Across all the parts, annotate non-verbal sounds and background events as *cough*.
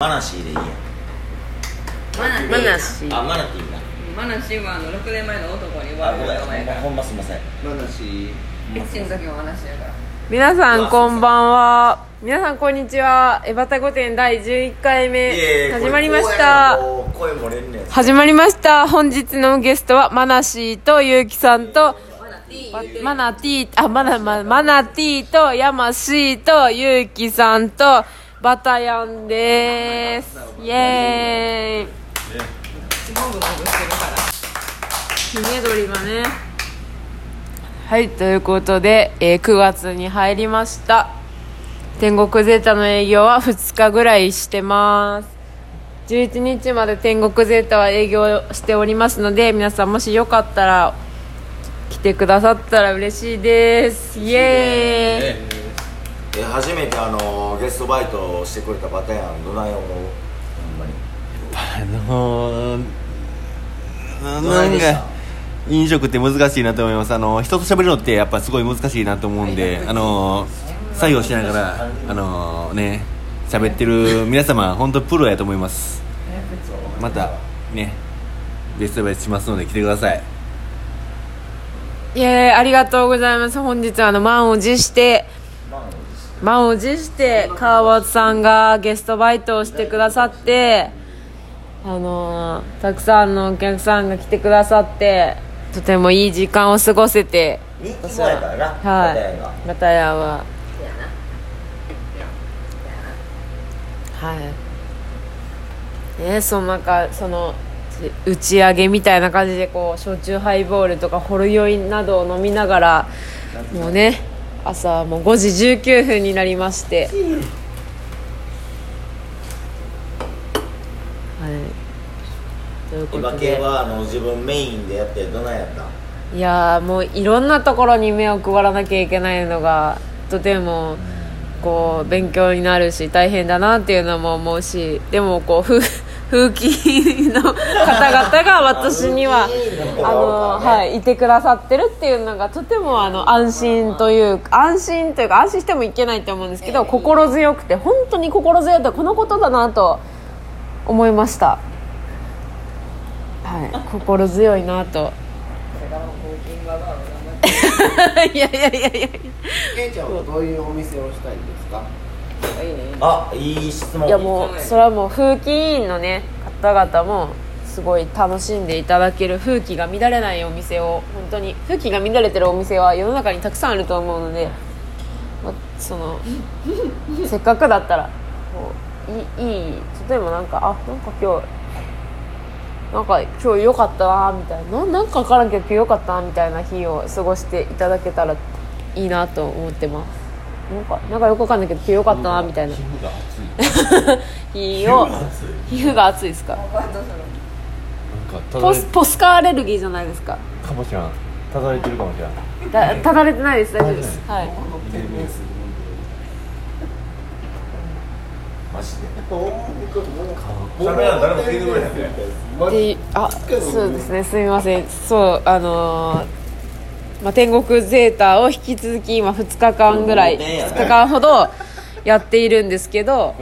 マナシーでいいやん。マナマナシあマナティーなマナシーはあの6年前の男にあ奪われごめんほんますいません。マナシー。エッチの時も話やから。皆さんこんばんは。皆さんこんにちは。エバタ御殿第11回目。始まりました。声漏れんねん始まりました。本日のゲストはマナシーとゆうきさんとマナティー。あマナママナティーとヤマシーとゆうきさんとバタヤンです。イエーイ。モグモグしてるから。ひげ鳥がねはいということで、えー9月に入りました。天国ゼータの営業は2日ぐらいしてます。11日まで天国ゼータは営業しておりますので皆さんもしよかったら来てくださったら嬉しいです。イエーイ。え初めてあのゲストバイトをしてくれたバタヤンどない思う？ほんまに。あのー、なんか飲食って難しいなと思いますあの人と喋るのってやっぱすごい難しいなと思うんであの作業しながらあのね喋ってる皆様本当プロやと思いますまた？ねベストバイトしますので来てくださいイエーイありがとうございます本日はあの満を持して満を持して川端さんがゲストバイトをしてくださってあのーたくさんのお客さんが来てくださってとてもいい時間を過ごせて人気者やからなバはい。バタははい。ねそのなんかその打ち上げみたいな感じでこう焼酎ハイボールとかほろ酔いなどを飲みながらもうね朝もう5時19分になりまして。はい。という系で。はあの自分メインでやってどないやった？んいやーもういろんなところに目を配らなきゃいけないのがとてもこう勉強になるし大変だなっていうのも思うしでもこう風風紀の方々が私には *laughs* あの、はい、いてくださってるっていうのがとてもあの安心というか安心というか安心してもいけないと思うんですけど心強くて本当に心強いとはこのことだなと思いました。はい、心強いなと。*laughs* いやいやいやいや。いケンちゃんはどういうお店をしたいんですか？あいい質問。やもうそれはもう風紀委員のね方々もすごい楽しんでいただける風紀が乱れないお店を本当に風紀が乱れてるお店は世の中にたくさんあると思うので、まそのせっかくだったらこういいいい例えばなんかあなんか今日なんか今日良かったなみたいなななんか分からんけど今日良かったなみたいな日を過ごしていただけたらいいなと思ってますなんかなんかよくわかんないけど今日良かったなみたいな。日を皮膚が熱い。*laughs* ですか？なんかたポスポスカアレルギーじゃないですか？かもしれん。ただれてるかもしれん。だただれてないです。大丈夫です。はい。マジであそうですね。すみません。そうあのーまあ、天国ゼータを引き続き今2日間ぐらい2日間ほどやっているんですけど、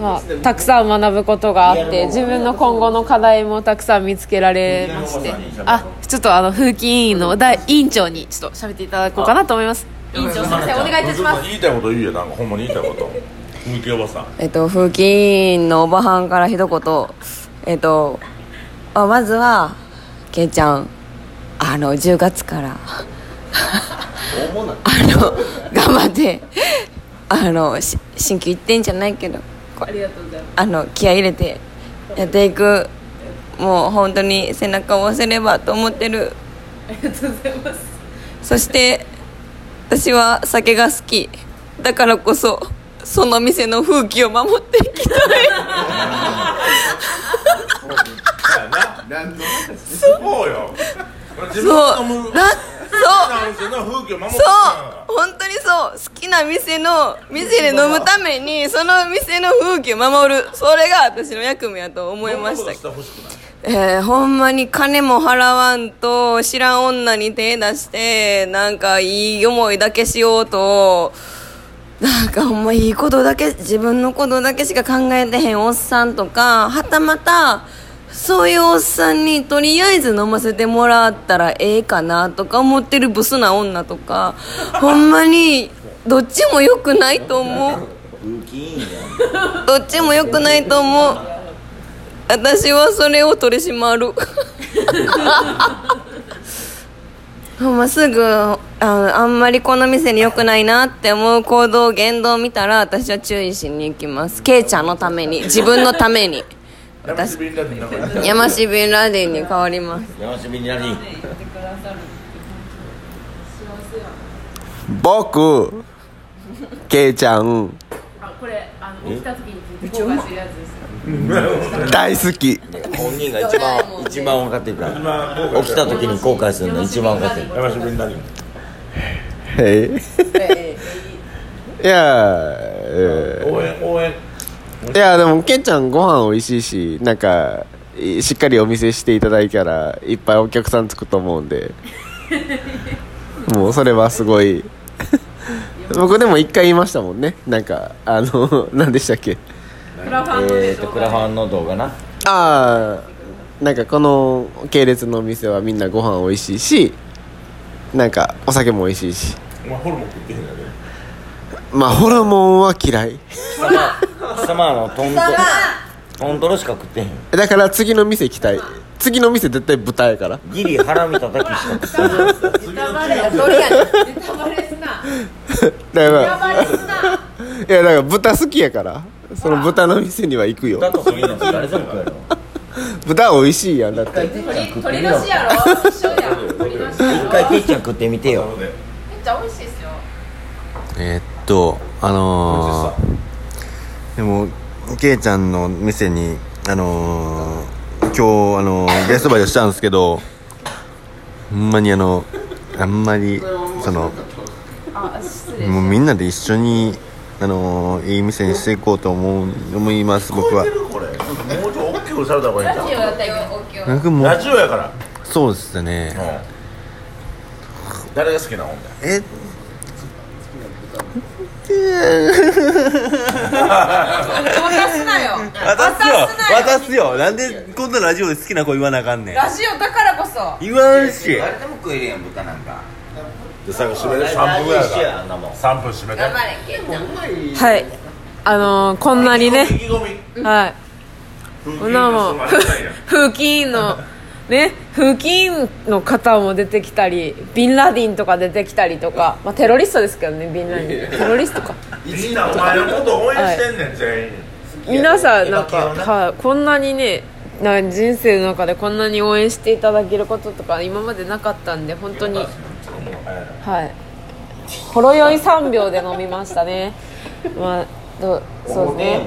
まあ、たくさん学ぶことがあって自分の今後の課題もたくさん見つけられましてあちょっとあの風紀委員の大委員長にちょっと喋っていただこうかなと思います。委員長すみませんお願いいたします。言いたいこと言うよなんかほんまに言いたいこと。向きおばさんえっと風紀委員のおばはんから一言えっとあまずはけいちゃんあの10月から。あの頑張って。あのし新規一点じゃないけど。こありがとうございます。あの気合い入れてやっていく。もう本当に背中を押せればと思ってる。ありがとうございます。そして私は酒が好き。だからこそその店の風紀を守っていきたい。*laughs* そうよそう。だそう。そう。本当にそう。好きな店の店で飲むためにその店の風紀を守る。それが私の役目やと思いましたしてほしくないえー、ほんまに金も払わんと知らん女に手出してなんかいい思いだけしようと。なんかほんまいいことだけ自分のことだけしか考えてへんおっさんとかはたまたそういうおっさんにとりあえず飲ませてもらったらええかなとか思ってるブスな女とかほんまにどっちも良くないと思う。どっちも良くないと思う。私はそれを取り締まる。*laughs* ほんますぐああんまりこの店に良くないなって思う行動言動を見たら私は注意しに行きます。ケイちゃんのために。自分のために。私。山シビンラディンに変わります。山下みになり僕ケイちゃん。これあの起きた時に聞いて後悔するやつです大好き。本人が一番一番分かってるから。起きた時に後悔するの一番分かってる。山下へい。いやえ応援応援。ーいやでもケイちゃんご飯美味しいしなんかいしっかりお店していただいたらいっぱいお客さんつくと思うんで。*laughs* もうそれはすごい。僕でも一回言いましたもんね。なんかあの何でしたっけ？クラファンのえーとクラファンの動画な。ああなんかこの系列のお店はみんなご飯美味しいしなんかお酒も美味しいし。お前ホルモン食ってへんやでまあホルモンは嫌い。貴様貴様あのトン。トトントロしか食ってへん。だから次の店行きたい。次の店絶対豚やから。ギリハラミ叩きしか食ってない。ネタバレどれやねんネタバレすなだからネタバレすな。いやだから豚好きやから。その豚の店には行くよ。だとするやつ誰でも食え豚美味しいやんだって。鳥やろ？一緒やん。鳥の死やろ。一回ケイちゃん食ってみてよ。めっちゃ美味しいですよ。えーっとあのー、でもケイちゃんの店にあのー、今日あのー、ゲストバイトしたんですけどほんまにあのあんまりそのもうみんなで一緒にあのー、いい店にしていこうと思う思います僕は。これもうちょい大きくされた方がいいんちゃラジオやから。そうですね。うん。誰が好きなほんでえ渡すなよ。渡すよ。渡すなよ。なんでこんなラジオで好きな子言わなあかんねん。ラジオだからこそ。言わんし。誰でも食えるやん豚なんか。で最後締めて3分ぐら。い一緒やだあんなもん3分締めて。はい。あのー、こんなにね。はい。こんなもんふ風紀委員のね風紀委員の方も出てきたりビンラディンとか出てきたりとか、まあ、テロリストですけどねビンラディン。テロリストか。みんなお前のこと応援してんねん全員。皆さんなんか、はい、こんなにねな人生の中でこんなに応援していただけることとか今までなかったんで本当に。はい。ほろ酔い3秒で飲みましたね。まあどうそうで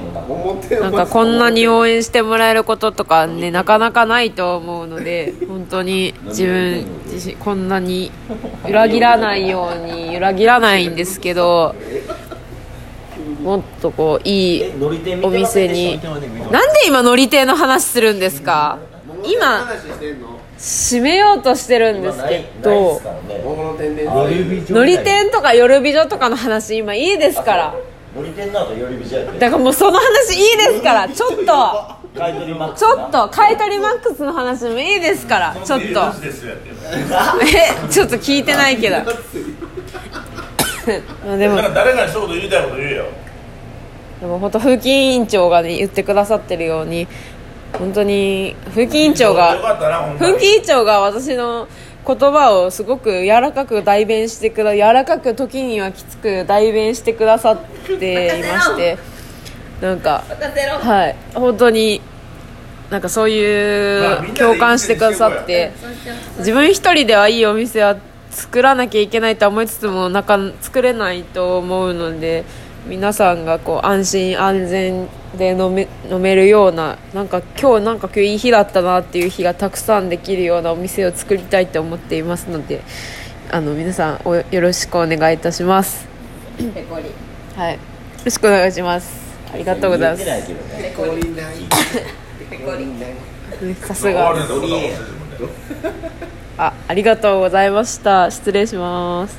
すね。なんかこんなに応援してもらえることとかねなかなかないと思うので *laughs* 本当に自分自身こんなに裏切らないように *laughs* 裏切らないんですけどもっとこういいお店に。なんで今乗り手の話するんですか？今閉めようとしてるんですけど。乗り店とか夜美女とかの話今いいですから乗り手の後よりびじゃってだからもうその話いいですから。ちょっと。買い取りマックスちょっと。買い取りマックスの話もいいですから。ちょっと。えちょっと聞いてないけど。*laughs* まあでも。だから誰かに一言言いたいこと言えよ。でも本当風紀委員長が、ね、言ってくださってるように本当に風紀委員長が風紀委員長が私の言葉をすごく柔らかく代弁してくだ柔らかく時にはきつく代弁してくださっていましてなんかはい。本当になんかそういう共感してくださって自分一人ではいいお店は作らなきゃいけないと思いつつもなか作れないと思うので皆さんがこう安心安全で飲め飲めるようななんか今日なんか今日いい日だったなっていう日がたくさんできるようなお店を作りたいと思っていますのであの皆さんおよろしくお願いいたします。はい。よろしくお願いします。ありがとうございます。言ってない。けどねさすが。あありがとうございました。失礼します